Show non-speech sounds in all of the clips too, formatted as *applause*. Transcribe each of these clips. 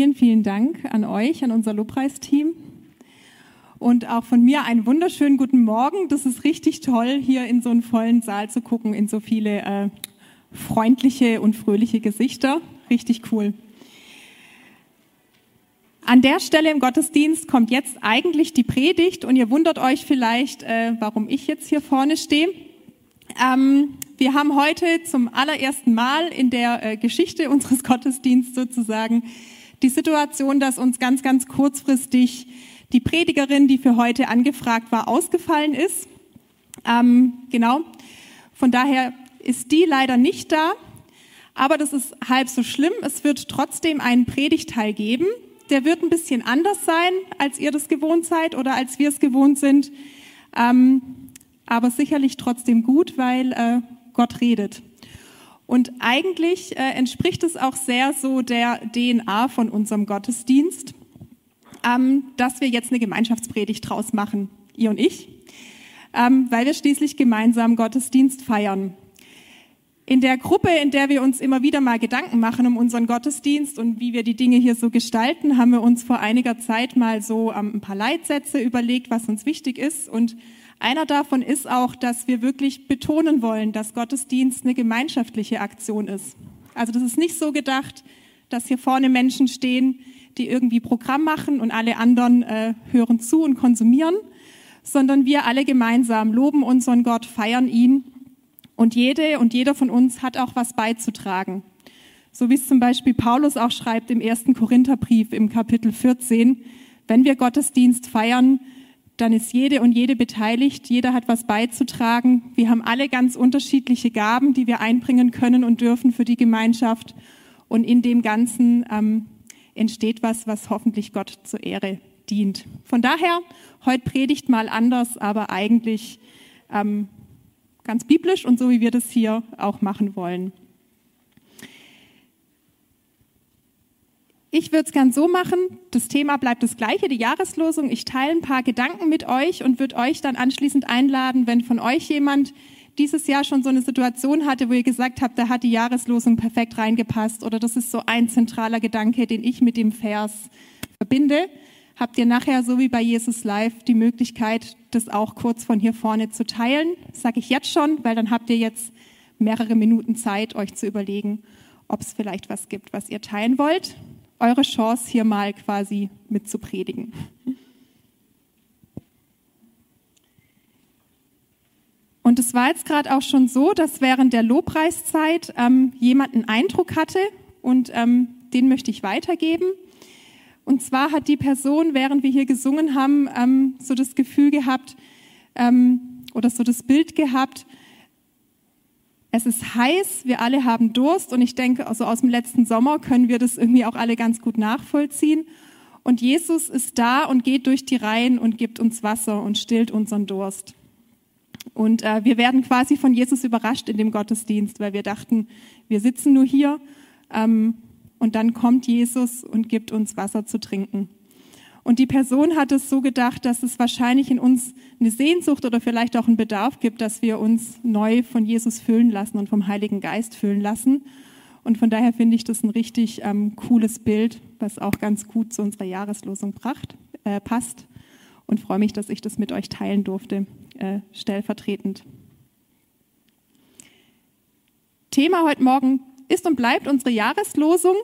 vielen, vielen Dank an euch, an unser Lobpreisteam. Und auch von mir einen wunderschönen guten Morgen. Das ist richtig toll, hier in so einen vollen Saal zu gucken, in so viele äh, freundliche und fröhliche Gesichter. Richtig cool. An der Stelle im Gottesdienst kommt jetzt eigentlich die Predigt und ihr wundert euch vielleicht, äh, warum ich jetzt hier vorne stehe. Ähm, wir haben heute zum allerersten Mal in der äh, Geschichte unseres Gottesdienstes sozusagen die Situation, dass uns ganz, ganz kurzfristig die Predigerin, die für heute angefragt war, ausgefallen ist. Ähm, genau. Von daher ist die leider nicht da. Aber das ist halb so schlimm. Es wird trotzdem einen Predigteil geben. Der wird ein bisschen anders sein, als ihr das gewohnt seid oder als wir es gewohnt sind. Ähm, aber sicherlich trotzdem gut, weil äh, Gott redet. Und eigentlich äh, entspricht es auch sehr so der DNA von unserem Gottesdienst, ähm, dass wir jetzt eine Gemeinschaftspredigt draus machen, ihr und ich, ähm, weil wir schließlich gemeinsam Gottesdienst feiern. In der Gruppe, in der wir uns immer wieder mal Gedanken machen um unseren Gottesdienst und wie wir die Dinge hier so gestalten, haben wir uns vor einiger Zeit mal so ähm, ein paar Leitsätze überlegt, was uns wichtig ist und einer davon ist auch, dass wir wirklich betonen wollen, dass Gottesdienst eine gemeinschaftliche Aktion ist. Also das ist nicht so gedacht, dass hier vorne Menschen stehen, die irgendwie Programm machen und alle anderen äh, hören zu und konsumieren, sondern wir alle gemeinsam loben unseren Gott, feiern ihn und jede und jeder von uns hat auch was beizutragen. So wie es zum Beispiel Paulus auch schreibt im ersten Korintherbrief im Kapitel 14, wenn wir Gottesdienst feiern, dann ist jede und jede beteiligt, jeder hat was beizutragen. Wir haben alle ganz unterschiedliche Gaben, die wir einbringen können und dürfen für die Gemeinschaft. Und in dem Ganzen ähm, entsteht was, was hoffentlich Gott zur Ehre dient. Von daher, heute predigt mal anders, aber eigentlich ähm, ganz biblisch und so, wie wir das hier auch machen wollen. Ich würde es gern so machen, das Thema bleibt das gleiche, die Jahreslosung. Ich teile ein paar Gedanken mit euch und würde euch dann anschließend einladen, wenn von euch jemand dieses Jahr schon so eine Situation hatte, wo ihr gesagt habt, da hat die Jahreslosung perfekt reingepasst oder das ist so ein zentraler Gedanke, den ich mit dem Vers verbinde, habt ihr nachher, so wie bei Jesus Live, die Möglichkeit, das auch kurz von hier vorne zu teilen. Sage ich jetzt schon, weil dann habt ihr jetzt mehrere Minuten Zeit, euch zu überlegen, ob es vielleicht was gibt, was ihr teilen wollt eure Chance, hier mal quasi mit zu predigen. Und es war jetzt gerade auch schon so, dass während der Lobpreiszeit ähm, jemand einen Eindruck hatte und ähm, den möchte ich weitergeben. Und zwar hat die Person, während wir hier gesungen haben, ähm, so das Gefühl gehabt ähm, oder so das Bild gehabt, es ist heiß, wir alle haben Durst und ich denke, also aus dem letzten Sommer können wir das irgendwie auch alle ganz gut nachvollziehen. Und Jesus ist da und geht durch die Reihen und gibt uns Wasser und stillt unseren Durst. Und äh, wir werden quasi von Jesus überrascht in dem Gottesdienst, weil wir dachten, wir sitzen nur hier ähm, und dann kommt Jesus und gibt uns Wasser zu trinken. Und die Person hat es so gedacht, dass es wahrscheinlich in uns eine Sehnsucht oder vielleicht auch einen Bedarf gibt, dass wir uns neu von Jesus füllen lassen und vom Heiligen Geist füllen lassen. Und von daher finde ich das ein richtig ähm, cooles Bild, was auch ganz gut zu unserer Jahreslosung pracht, äh, passt. Und freue mich, dass ich das mit euch teilen durfte, äh, stellvertretend. Thema heute Morgen ist und bleibt unsere Jahreslosung.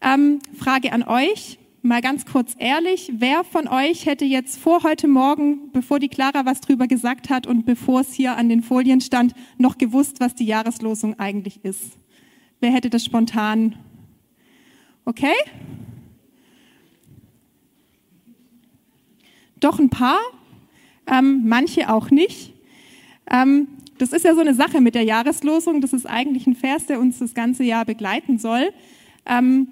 Ähm, Frage an euch mal ganz kurz ehrlich, wer von euch hätte jetzt vor heute Morgen, bevor die Clara was drüber gesagt hat und bevor es hier an den Folien stand, noch gewusst, was die Jahreslosung eigentlich ist? Wer hätte das spontan? Okay? Doch ein paar, ähm, manche auch nicht. Ähm, das ist ja so eine Sache mit der Jahreslosung. Das ist eigentlich ein Vers, der uns das ganze Jahr begleiten soll. Ähm,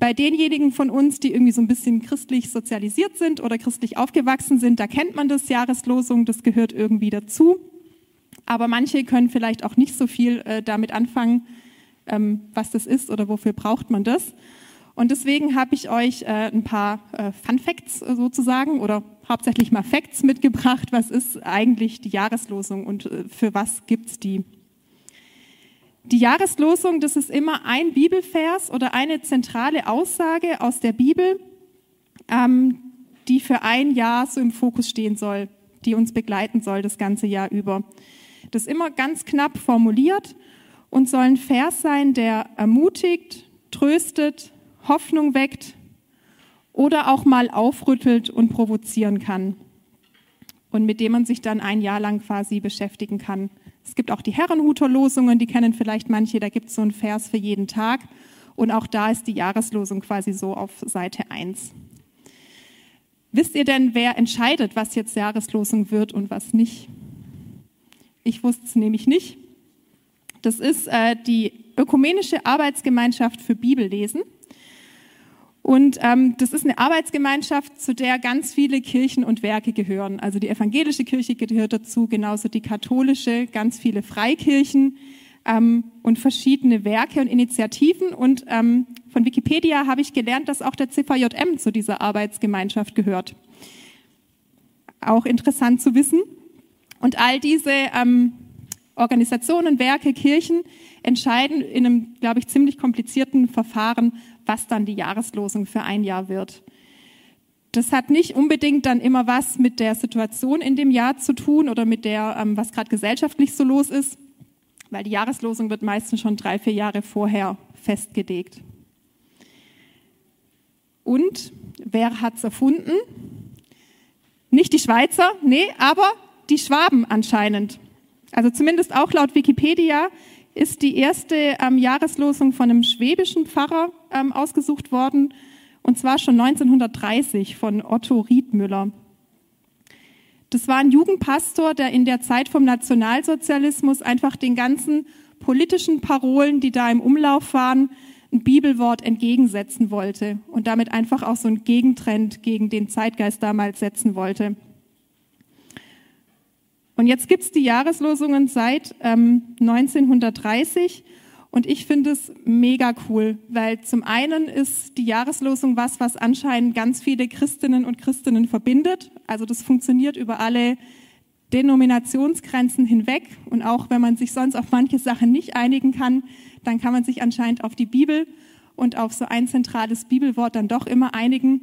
bei denjenigen von uns, die irgendwie so ein bisschen christlich sozialisiert sind oder christlich aufgewachsen sind, da kennt man das Jahreslosung, das gehört irgendwie dazu. Aber manche können vielleicht auch nicht so viel äh, damit anfangen, ähm, was das ist oder wofür braucht man das. Und deswegen habe ich euch äh, ein paar äh, Fun Facts äh, sozusagen oder hauptsächlich mal Facts mitgebracht. Was ist eigentlich die Jahreslosung und äh, für was gibt's die? Die Jahreslosung, das ist immer ein Bibelvers oder eine zentrale Aussage aus der Bibel, ähm, die für ein Jahr so im Fokus stehen soll, die uns begleiten soll das ganze Jahr über. Das ist immer ganz knapp formuliert und soll ein Vers sein, der ermutigt, tröstet, Hoffnung weckt oder auch mal aufrüttelt und provozieren kann und mit dem man sich dann ein Jahr lang quasi beschäftigen kann. Es gibt auch die Herrenhuterlosungen, die kennen vielleicht manche, da gibt es so einen Vers für jeden Tag. Und auch da ist die Jahreslosung quasi so auf Seite 1. Wisst ihr denn, wer entscheidet, was jetzt Jahreslosung wird und was nicht? Ich wusste es nämlich nicht. Das ist äh, die Ökumenische Arbeitsgemeinschaft für Bibellesen. Und ähm, das ist eine Arbeitsgemeinschaft, zu der ganz viele Kirchen und Werke gehören. Also die evangelische Kirche gehört dazu, genauso die katholische, ganz viele Freikirchen ähm, und verschiedene Werke und Initiativen. Und ähm, von Wikipedia habe ich gelernt, dass auch der CVJM zu dieser Arbeitsgemeinschaft gehört. Auch interessant zu wissen. Und all diese ähm, Organisationen, Werke, Kirchen entscheiden in einem, glaube ich, ziemlich komplizierten Verfahren, was dann die Jahreslosung für ein Jahr wird. Das hat nicht unbedingt dann immer was mit der Situation in dem Jahr zu tun oder mit der, ähm, was gerade gesellschaftlich so los ist, weil die Jahreslosung wird meistens schon drei, vier Jahre vorher festgelegt. Und wer hat es erfunden? Nicht die Schweizer, nee, aber die Schwaben anscheinend. Also zumindest auch laut Wikipedia ist die erste ähm, Jahreslosung von einem schwäbischen Pfarrer ähm, ausgesucht worden, und zwar schon 1930 von Otto Riedmüller. Das war ein Jugendpastor, der in der Zeit vom Nationalsozialismus einfach den ganzen politischen Parolen, die da im Umlauf waren, ein Bibelwort entgegensetzen wollte und damit einfach auch so ein Gegentrend gegen den Zeitgeist damals setzen wollte. Und jetzt gibt es die Jahreslosungen seit ähm, 1930 und ich finde es mega cool, weil zum einen ist die Jahreslosung was, was anscheinend ganz viele Christinnen und Christinnen verbindet. Also das funktioniert über alle Denominationsgrenzen hinweg. Und auch wenn man sich sonst auf manche Sachen nicht einigen kann, dann kann man sich anscheinend auf die Bibel und auf so ein zentrales Bibelwort dann doch immer einigen.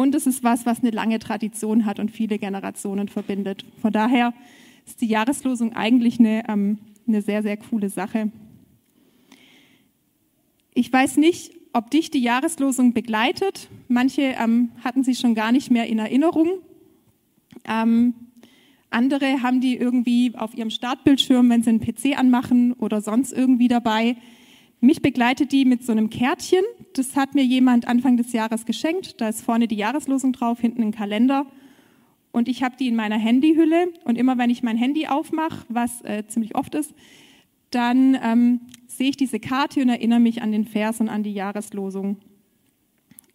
Und es ist was, was eine lange Tradition hat und viele Generationen verbindet. Von daher ist die Jahreslosung eigentlich eine, ähm, eine sehr, sehr coole Sache. Ich weiß nicht, ob dich die Jahreslosung begleitet. Manche ähm, hatten sie schon gar nicht mehr in Erinnerung. Ähm, andere haben die irgendwie auf ihrem Startbildschirm, wenn sie einen PC anmachen oder sonst irgendwie dabei. Mich begleitet die mit so einem Kärtchen. Das hat mir jemand Anfang des Jahres geschenkt. Da ist vorne die Jahreslosung drauf, hinten ein Kalender. Und ich habe die in meiner Handyhülle. Und immer wenn ich mein Handy aufmache, was äh, ziemlich oft ist, dann ähm, sehe ich diese Karte und erinnere mich an den Vers und an die Jahreslosung.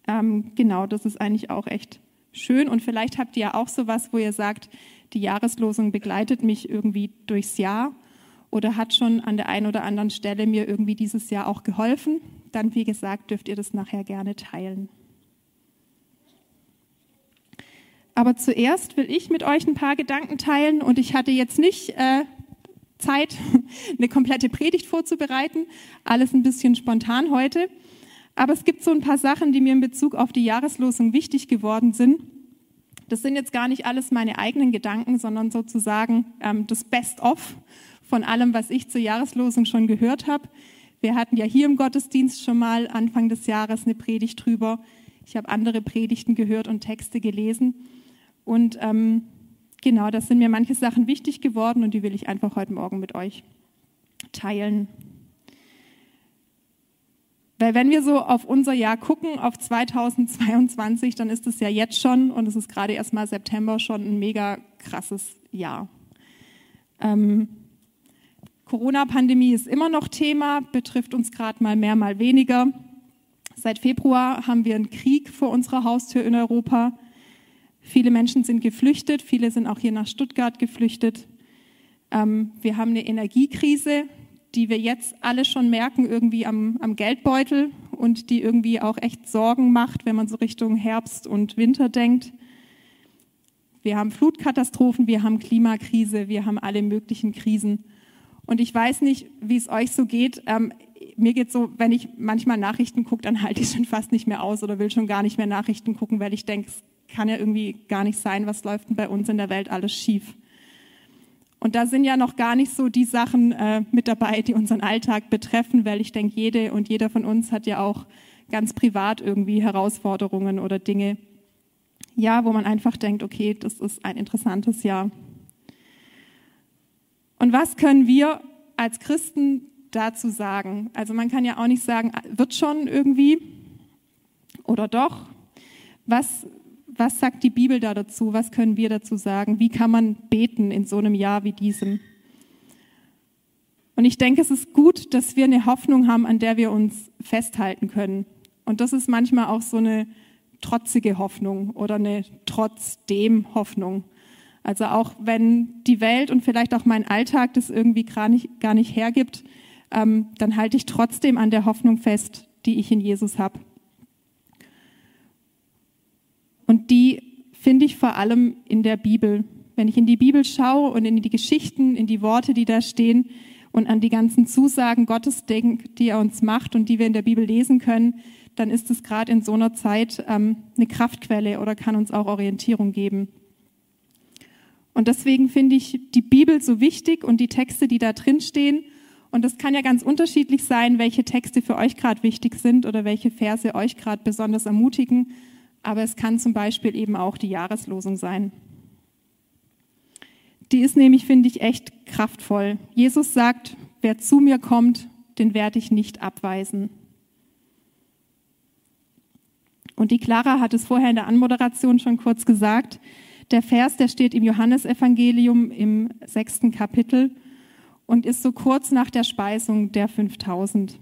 Ähm, genau, das ist eigentlich auch echt schön. Und vielleicht habt ihr ja auch sowas, wo ihr sagt, die Jahreslosung begleitet mich irgendwie durchs Jahr oder hat schon an der einen oder anderen Stelle mir irgendwie dieses Jahr auch geholfen, dann wie gesagt, dürft ihr das nachher gerne teilen. Aber zuerst will ich mit euch ein paar Gedanken teilen und ich hatte jetzt nicht äh, Zeit, *laughs* eine komplette Predigt vorzubereiten, alles ein bisschen spontan heute. Aber es gibt so ein paar Sachen, die mir in Bezug auf die Jahreslosung wichtig geworden sind. Das sind jetzt gar nicht alles meine eigenen Gedanken, sondern sozusagen ähm, das Best-of von allem, was ich zur Jahreslosung schon gehört habe. Wir hatten ja hier im Gottesdienst schon mal Anfang des Jahres eine Predigt drüber. Ich habe andere Predigten gehört und Texte gelesen. Und ähm, genau, das sind mir manche Sachen wichtig geworden und die will ich einfach heute Morgen mit euch teilen. Weil wenn wir so auf unser Jahr gucken, auf 2022, dann ist es ja jetzt schon, und es ist gerade erst mal September, schon ein mega krasses Jahr. Ähm, Corona-Pandemie ist immer noch Thema, betrifft uns gerade mal mehr, mal weniger. Seit Februar haben wir einen Krieg vor unserer Haustür in Europa. Viele Menschen sind geflüchtet, viele sind auch hier nach Stuttgart geflüchtet. Ähm, wir haben eine Energiekrise, die wir jetzt alle schon merken, irgendwie am, am Geldbeutel und die irgendwie auch echt Sorgen macht, wenn man so Richtung Herbst und Winter denkt. Wir haben Flutkatastrophen, wir haben Klimakrise, wir haben alle möglichen Krisen. Und ich weiß nicht, wie es euch so geht. Ähm, mir geht so, wenn ich manchmal Nachrichten gucke, dann halte ich *laughs* schon fast nicht mehr aus oder will schon gar nicht mehr Nachrichten gucken, weil ich denke, es kann ja irgendwie gar nicht sein, was läuft denn bei uns in der Welt alles schief. Und da sind ja noch gar nicht so die Sachen äh, mit dabei, die unseren Alltag betreffen, weil ich denke, jede und jeder von uns hat ja auch ganz privat irgendwie Herausforderungen oder Dinge, ja, wo man einfach denkt, okay, das ist ein interessantes Jahr. Und was können wir als Christen dazu sagen? Also man kann ja auch nicht sagen, wird schon irgendwie oder doch. Was, was sagt die Bibel da dazu? Was können wir dazu sagen? Wie kann man beten in so einem Jahr wie diesem? Und ich denke, es ist gut, dass wir eine Hoffnung haben, an der wir uns festhalten können. Und das ist manchmal auch so eine trotzige Hoffnung oder eine trotzdem Hoffnung. Also auch wenn die Welt und vielleicht auch mein Alltag das irgendwie gar nicht, gar nicht hergibt, ähm, dann halte ich trotzdem an der Hoffnung fest, die ich in Jesus habe. Und die finde ich vor allem in der Bibel. Wenn ich in die Bibel schaue und in die Geschichten, in die Worte, die da stehen und an die ganzen Zusagen Gottes denke, die er uns macht und die wir in der Bibel lesen können, dann ist es gerade in so einer Zeit ähm, eine Kraftquelle oder kann uns auch Orientierung geben. Und deswegen finde ich die Bibel so wichtig und die Texte, die da drin stehen. Und das kann ja ganz unterschiedlich sein, welche Texte für euch gerade wichtig sind oder welche Verse euch gerade besonders ermutigen. Aber es kann zum Beispiel eben auch die Jahreslosung sein. Die ist nämlich, finde ich, echt kraftvoll. Jesus sagt, wer zu mir kommt, den werde ich nicht abweisen. Und die Clara hat es vorher in der Anmoderation schon kurz gesagt. Der Vers, der steht im Johannesevangelium im sechsten Kapitel und ist so kurz nach der Speisung der 5000.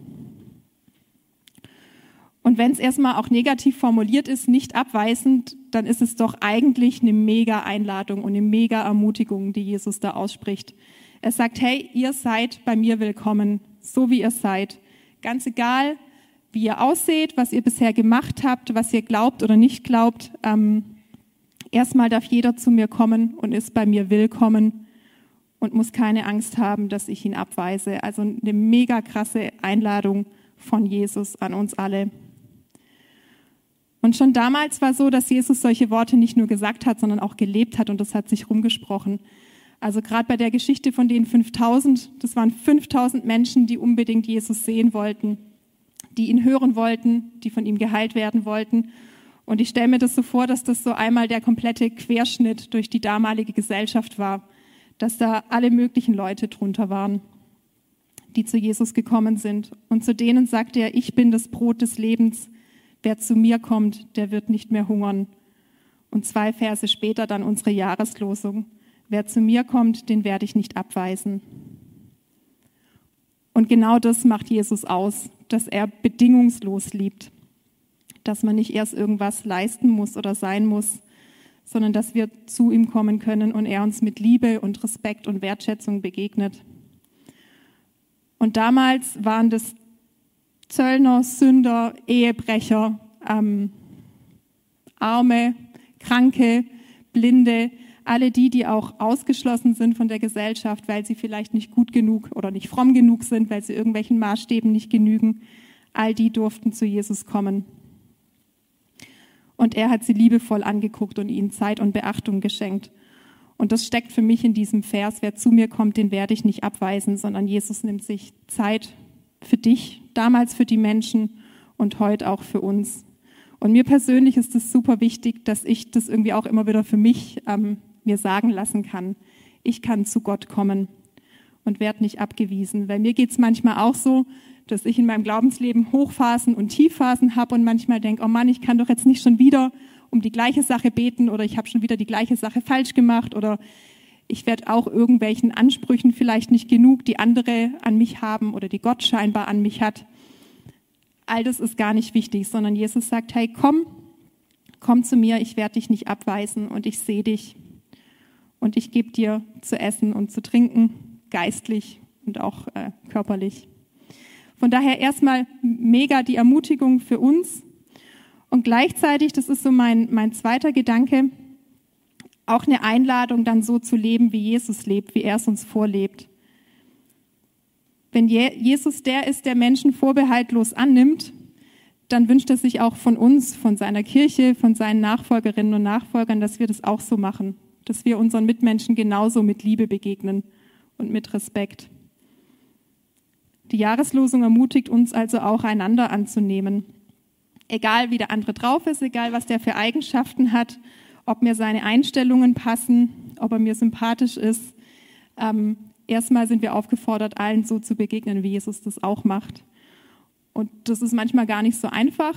Und wenn es erstmal auch negativ formuliert ist, nicht abweisend, dann ist es doch eigentlich eine mega Einladung und eine mega Ermutigung, die Jesus da ausspricht. Er sagt, hey, ihr seid bei mir willkommen, so wie ihr seid. Ganz egal, wie ihr ausseht, was ihr bisher gemacht habt, was ihr glaubt oder nicht glaubt. Ähm, erstmal darf jeder zu mir kommen und ist bei mir willkommen und muss keine Angst haben, dass ich ihn abweise. Also eine mega krasse Einladung von Jesus an uns alle. Und schon damals war so, dass Jesus solche Worte nicht nur gesagt hat, sondern auch gelebt hat und das hat sich rumgesprochen. Also gerade bei der Geschichte von den 5000, das waren 5000 Menschen, die unbedingt Jesus sehen wollten die ihn hören wollten, die von ihm geheilt werden wollten. Und ich stelle mir das so vor, dass das so einmal der komplette Querschnitt durch die damalige Gesellschaft war, dass da alle möglichen Leute drunter waren, die zu Jesus gekommen sind. Und zu denen sagte er, ich bin das Brot des Lebens. Wer zu mir kommt, der wird nicht mehr hungern. Und zwei Verse später dann unsere Jahreslosung. Wer zu mir kommt, den werde ich nicht abweisen. Und genau das macht Jesus aus, dass er bedingungslos liebt, dass man nicht erst irgendwas leisten muss oder sein muss, sondern dass wir zu ihm kommen können und er uns mit Liebe und Respekt und Wertschätzung begegnet. Und damals waren das Zöllner, Sünder, Ehebrecher, ähm, Arme, Kranke, Blinde, alle die, die auch ausgeschlossen sind von der Gesellschaft, weil sie vielleicht nicht gut genug oder nicht fromm genug sind, weil sie irgendwelchen Maßstäben nicht genügen, all die durften zu Jesus kommen. Und er hat sie liebevoll angeguckt und ihnen Zeit und Beachtung geschenkt. Und das steckt für mich in diesem Vers, wer zu mir kommt, den werde ich nicht abweisen, sondern Jesus nimmt sich Zeit für dich, damals für die Menschen und heute auch für uns. Und mir persönlich ist es super wichtig, dass ich das irgendwie auch immer wieder für mich ähm, mir sagen lassen kann, ich kann zu Gott kommen und werde nicht abgewiesen. Weil mir geht es manchmal auch so, dass ich in meinem Glaubensleben Hochphasen und Tiefphasen habe und manchmal denke, oh Mann, ich kann doch jetzt nicht schon wieder um die gleiche Sache beten oder ich habe schon wieder die gleiche Sache falsch gemacht oder ich werde auch irgendwelchen Ansprüchen vielleicht nicht genug, die andere an mich haben oder die Gott scheinbar an mich hat. All das ist gar nicht wichtig, sondern Jesus sagt, hey, komm, komm zu mir, ich werde dich nicht abweisen und ich sehe dich und ich gebe dir zu essen und zu trinken, geistlich und auch äh, körperlich. Von daher erstmal mega die Ermutigung für uns und gleichzeitig, das ist so mein, mein zweiter Gedanke, auch eine Einladung, dann so zu leben, wie Jesus lebt, wie er es uns vorlebt. Wenn Jesus der ist, der Menschen vorbehaltlos annimmt, dann wünscht er sich auch von uns, von seiner Kirche, von seinen Nachfolgerinnen und Nachfolgern, dass wir das auch so machen, dass wir unseren Mitmenschen genauso mit Liebe begegnen und mit Respekt. Die Jahreslosung ermutigt uns also auch, einander anzunehmen. Egal wie der andere drauf ist, egal was der für Eigenschaften hat, ob mir seine Einstellungen passen, ob er mir sympathisch ist. Ähm, erstmal sind wir aufgefordert, allen so zu begegnen, wie Jesus das auch macht. Und das ist manchmal gar nicht so einfach.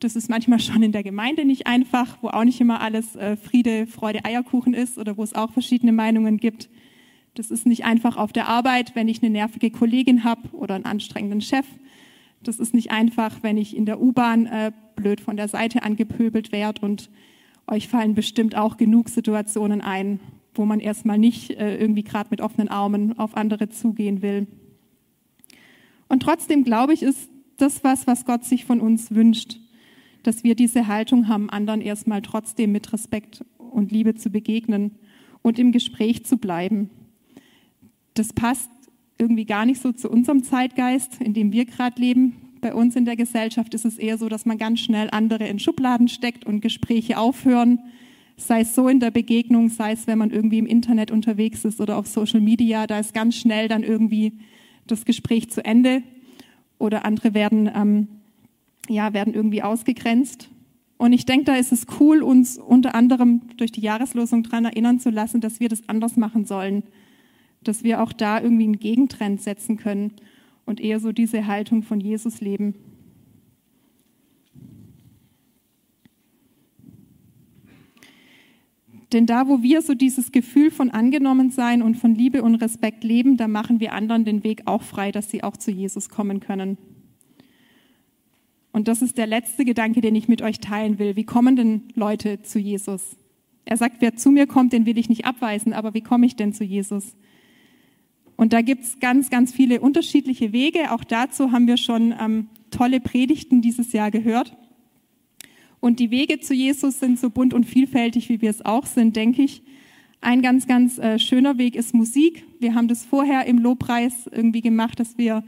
Das ist manchmal *laughs* schon in der Gemeinde nicht einfach, wo auch nicht immer alles äh, Friede, Freude, Eierkuchen ist oder wo es auch verschiedene Meinungen gibt. Das ist nicht einfach auf der Arbeit, wenn ich eine nervige Kollegin habe oder einen anstrengenden Chef. Das ist nicht einfach, wenn ich in der U-Bahn äh, blöd von der Seite angepöbelt werde. Und euch fallen bestimmt auch genug Situationen ein, wo man erstmal nicht äh, irgendwie gerade mit offenen Armen auf andere zugehen will. Und trotzdem glaube ich, ist das was, was Gott sich von uns wünscht, dass wir diese Haltung haben, anderen erstmal trotzdem mit Respekt und Liebe zu begegnen und im Gespräch zu bleiben. Das passt irgendwie gar nicht so zu unserem Zeitgeist, in dem wir gerade leben. Bei uns in der Gesellschaft ist es eher so, dass man ganz schnell andere in Schubladen steckt und Gespräche aufhören, sei es so in der Begegnung, sei es, wenn man irgendwie im Internet unterwegs ist oder auf Social Media, da ist ganz schnell dann irgendwie das Gespräch zu Ende oder andere werden, ähm, ja, werden irgendwie ausgegrenzt. Und ich denke, da ist es cool, uns unter anderem durch die Jahreslosung daran erinnern zu lassen, dass wir das anders machen sollen, dass wir auch da irgendwie einen Gegentrend setzen können und eher so diese Haltung von Jesus leben. Denn da, wo wir so dieses Gefühl von Angenommensein und von Liebe und Respekt leben, da machen wir anderen den Weg auch frei, dass sie auch zu Jesus kommen können. Und das ist der letzte Gedanke, den ich mit euch teilen will. Wie kommen denn Leute zu Jesus? Er sagt, wer zu mir kommt, den will ich nicht abweisen, aber wie komme ich denn zu Jesus? Und da gibt's ganz, ganz viele unterschiedliche Wege. Auch dazu haben wir schon ähm, tolle Predigten dieses Jahr gehört. Und die Wege zu Jesus sind so bunt und vielfältig, wie wir es auch sind, denke ich. Ein ganz, ganz äh, schöner Weg ist Musik. Wir haben das vorher im Lobpreis irgendwie gemacht, dass wir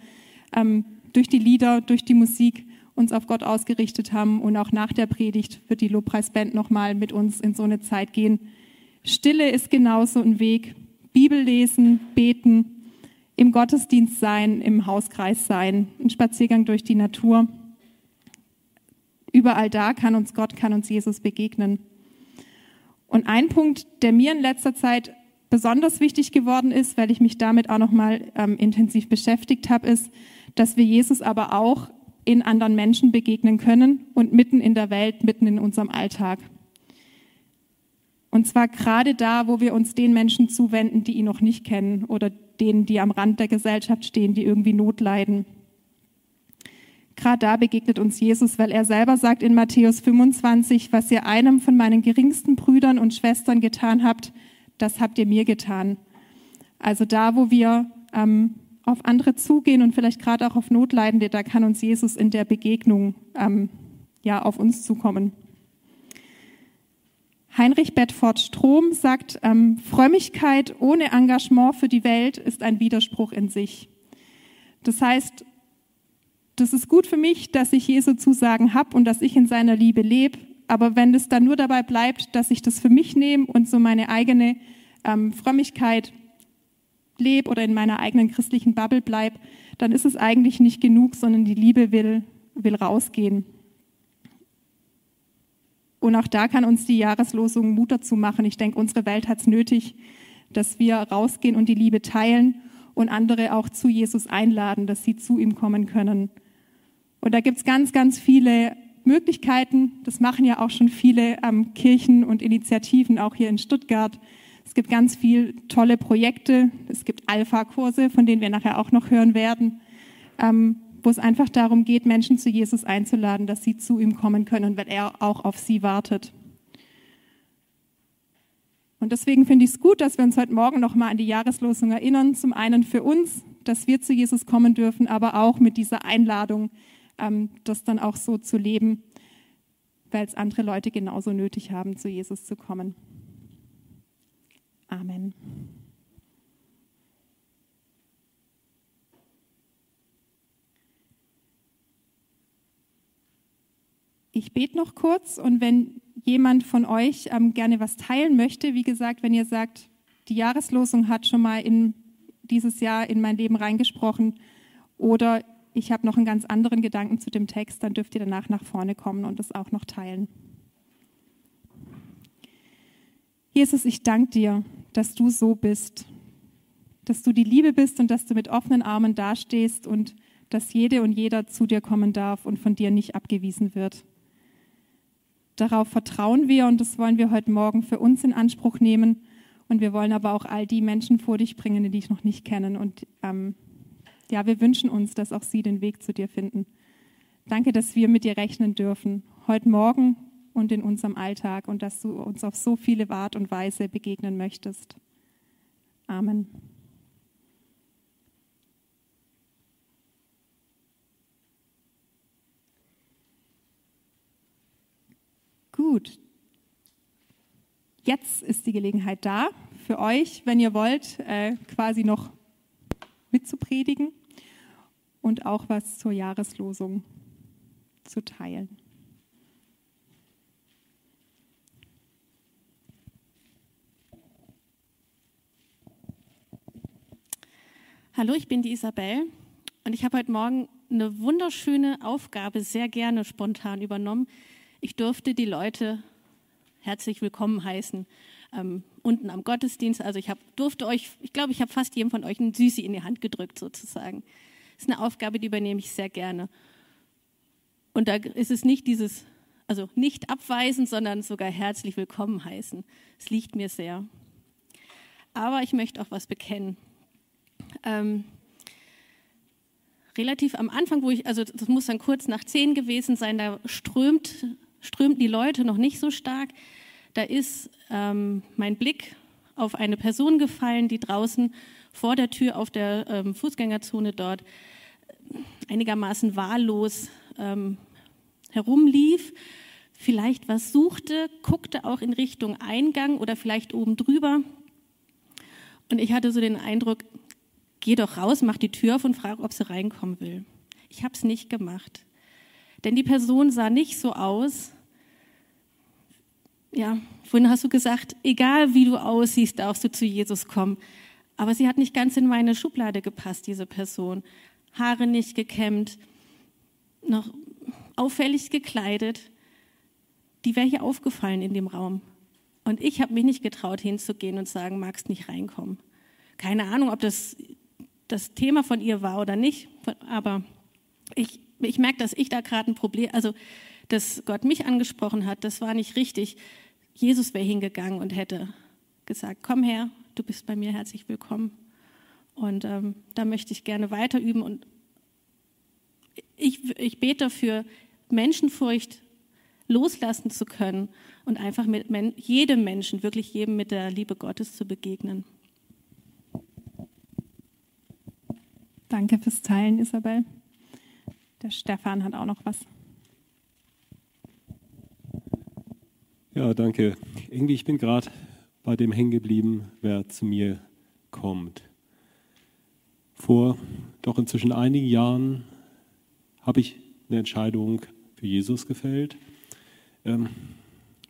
ähm, durch die Lieder, durch die Musik uns auf Gott ausgerichtet haben. Und auch nach der Predigt wird die Lobpreisband nochmal mit uns in so eine Zeit gehen. Stille ist genauso ein Weg. Bibel lesen, beten, im Gottesdienst sein, im Hauskreis sein, ein Spaziergang durch die Natur. Überall da kann uns Gott, kann uns Jesus begegnen. Und ein Punkt, der mir in letzter Zeit besonders wichtig geworden ist, weil ich mich damit auch noch mal ähm, intensiv beschäftigt habe, ist, dass wir Jesus aber auch in anderen Menschen begegnen können und mitten in der Welt, mitten in unserem Alltag. Und zwar gerade da, wo wir uns den Menschen zuwenden, die ihn noch nicht kennen oder denen, die am Rand der Gesellschaft stehen, die irgendwie Not leiden. Gerade da begegnet uns Jesus, weil er selber sagt in Matthäus 25, was ihr einem von meinen geringsten Brüdern und Schwestern getan habt, das habt ihr mir getan. Also da, wo wir ähm, auf andere zugehen und vielleicht gerade auch auf Notleidende, da kann uns Jesus in der Begegnung ähm, ja auf uns zukommen. Heinrich Bedford Strom sagt, ähm, Frömmigkeit ohne Engagement für die Welt ist ein Widerspruch in sich. Das heißt, das ist gut für mich, dass ich Jesu Zusagen habe und dass ich in seiner Liebe lebe. Aber wenn es dann nur dabei bleibt, dass ich das für mich nehme und so meine eigene ähm, Frömmigkeit lebe oder in meiner eigenen christlichen Bubble bleibe, dann ist es eigentlich nicht genug, sondern die Liebe will, will rausgehen. Und auch da kann uns die Jahreslosung Mut dazu machen. Ich denke, unsere Welt hat es nötig, dass wir rausgehen und die Liebe teilen und andere auch zu Jesus einladen, dass sie zu ihm kommen können. Und da gibt's ganz, ganz viele Möglichkeiten. Das machen ja auch schon viele ähm, Kirchen und Initiativen, auch hier in Stuttgart. Es gibt ganz viele tolle Projekte. Es gibt Alpha-Kurse, von denen wir nachher auch noch hören werden, ähm, wo es einfach darum geht, Menschen zu Jesus einzuladen, dass sie zu ihm kommen können, weil er auch auf sie wartet. Und deswegen finde ich es gut, dass wir uns heute Morgen nochmal an die Jahreslosung erinnern. Zum einen für uns, dass wir zu Jesus kommen dürfen, aber auch mit dieser Einladung, ähm, das dann auch so zu leben, weil es andere Leute genauso nötig haben, zu Jesus zu kommen. Amen. Ich bete noch kurz und wenn jemand von euch ähm, gerne was teilen möchte, wie gesagt, wenn ihr sagt, die Jahreslosung hat schon mal in dieses Jahr in mein Leben reingesprochen oder ich habe noch einen ganz anderen Gedanken zu dem Text, dann dürft ihr danach nach vorne kommen und das auch noch teilen. Jesus, ich danke dir, dass du so bist, dass du die Liebe bist und dass du mit offenen Armen dastehst und dass jede und jeder zu dir kommen darf und von dir nicht abgewiesen wird. Darauf vertrauen wir und das wollen wir heute Morgen für uns in Anspruch nehmen. Und wir wollen aber auch all die Menschen vor dich bringen, die dich noch nicht kennen. Und ähm, ja, wir wünschen uns, dass auch sie den Weg zu dir finden. Danke, dass wir mit dir rechnen dürfen, heute Morgen und in unserem Alltag und dass du uns auf so viele Art und Weise begegnen möchtest. Amen. Gut. Jetzt ist die Gelegenheit da für euch, wenn ihr wollt, äh, quasi noch mitzupredigen und auch was zur Jahreslosung zu teilen. Hallo, ich bin die Isabel und ich habe heute Morgen eine wunderschöne Aufgabe sehr gerne spontan übernommen. Ich durfte die Leute herzlich willkommen heißen ähm, unten am Gottesdienst. Also ich hab, durfte euch, ich glaube, ich habe fast jedem von euch ein Süßi in die Hand gedrückt sozusagen. Das ist eine Aufgabe, die übernehme ich sehr gerne. Und da ist es nicht dieses, also nicht abweisen, sondern sogar herzlich willkommen heißen. Es liegt mir sehr. Aber ich möchte auch was bekennen. Ähm, relativ am Anfang, wo ich, also das muss dann kurz nach zehn gewesen sein, da strömt, strömten die Leute noch nicht so stark. Da ist ähm, mein Blick auf eine Person gefallen, die draußen vor der Tür auf der ähm, Fußgängerzone dort einigermaßen wahllos ähm, herumlief, vielleicht was suchte, guckte auch in Richtung Eingang oder vielleicht oben drüber. Und ich hatte so den Eindruck, geh doch raus, mach die Tür auf und frag, ob sie reinkommen will. Ich habe es nicht gemacht. Denn die Person sah nicht so aus, ja, vorhin hast du gesagt, egal wie du aussiehst, darfst du zu Jesus kommen. Aber sie hat nicht ganz in meine Schublade gepasst, diese Person. Haare nicht gekämmt, noch auffällig gekleidet. Die wäre hier aufgefallen in dem Raum. Und ich habe mich nicht getraut, hinzugehen und sagen, magst nicht reinkommen. Keine Ahnung, ob das das Thema von ihr war oder nicht, aber ich, ich merke, dass ich da gerade ein Problem, also dass Gott mich angesprochen hat, das war nicht richtig. Jesus wäre hingegangen und hätte gesagt, komm her, du bist bei mir herzlich willkommen. Und ähm, da möchte ich gerne weiter üben. Und ich, ich bete dafür, Menschenfurcht loslassen zu können und einfach mit men jedem Menschen, wirklich jedem mit der Liebe Gottes zu begegnen. Danke fürs Teilen, Isabel. Der Stefan hat auch noch was. Ja, danke. Irgendwie, ich bin gerade bei dem hängen geblieben, wer zu mir kommt. Vor doch inzwischen einigen Jahren habe ich eine Entscheidung für Jesus gefällt. Ähm,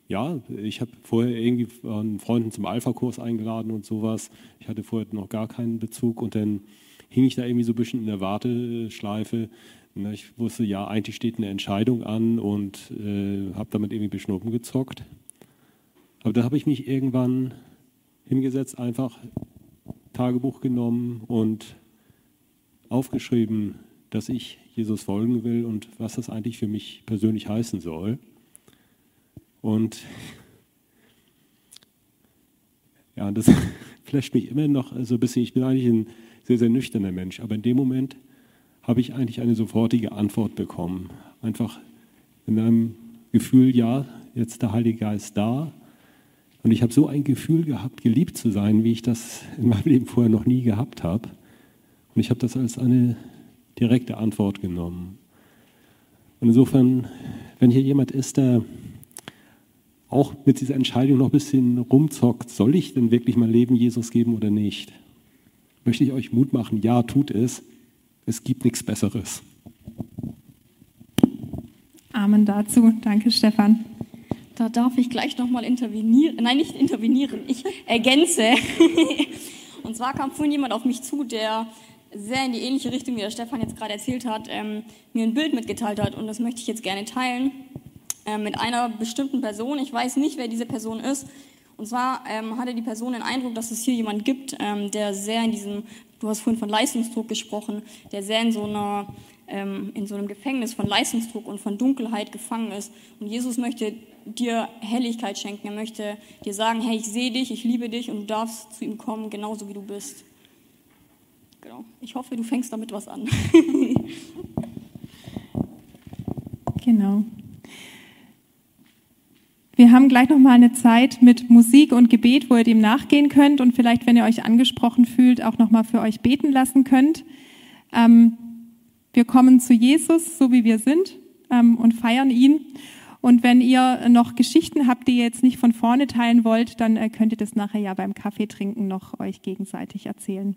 ja, ich habe vorher irgendwie einen Freunden zum Alpha-Kurs eingeladen und sowas. Ich hatte vorher noch gar keinen Bezug und dann hing ich da irgendwie so ein bisschen in der Warteschleife. Ne, ich wusste, ja, eigentlich steht eine Entscheidung an und äh, habe damit irgendwie beschnuppen gezockt. Aber da habe ich mich irgendwann hingesetzt, einfach Tagebuch genommen und aufgeschrieben, dass ich Jesus folgen will und was das eigentlich für mich persönlich heißen soll. Und *laughs* ja, das *laughs* flasht mich immer noch so ein bisschen. Ich bin eigentlich ein sehr, sehr nüchterner Mensch, aber in dem Moment habe ich eigentlich eine sofortige Antwort bekommen. Einfach in einem Gefühl, ja, jetzt der Heilige Geist da. Und ich habe so ein Gefühl gehabt, geliebt zu sein, wie ich das in meinem Leben vorher noch nie gehabt habe. Und ich habe das als eine direkte Antwort genommen. Und insofern, wenn hier jemand ist, der auch mit dieser Entscheidung noch ein bisschen rumzockt, soll ich denn wirklich mein Leben Jesus geben oder nicht, möchte ich euch Mut machen, ja, tut es. Es gibt nichts Besseres. Amen dazu. Danke, Stefan. Da darf ich gleich nochmal intervenieren. Nein, nicht intervenieren, ich ergänze. *laughs* Und zwar kam vorhin jemand auf mich zu, der sehr in die ähnliche Richtung, wie der Stefan jetzt gerade erzählt hat, ähm, mir ein Bild mitgeteilt hat. Und das möchte ich jetzt gerne teilen äh, mit einer bestimmten Person. Ich weiß nicht, wer diese Person ist. Und zwar ähm, hatte die Person den Eindruck, dass es hier jemand gibt, ähm, der sehr in diesem, du hast vorhin von Leistungsdruck gesprochen, der sehr in so einer ähm, in so einem Gefängnis von Leistungsdruck und von Dunkelheit gefangen ist. Und Jesus möchte dir Helligkeit schenken. Er möchte dir sagen, hey, ich sehe dich, ich liebe dich und du darfst zu ihm kommen, genauso wie du bist. Genau. Ich hoffe, du fängst damit was an. *laughs* genau. Wir haben gleich noch mal eine Zeit mit Musik und Gebet, wo ihr dem nachgehen könnt und vielleicht, wenn ihr euch angesprochen fühlt, auch noch mal für euch beten lassen könnt. Ähm, wir kommen zu Jesus, so wie wir sind, ähm, und feiern ihn. Und wenn ihr noch Geschichten habt, die ihr jetzt nicht von vorne teilen wollt, dann äh, könnt ihr das nachher ja beim Kaffee trinken noch euch gegenseitig erzählen.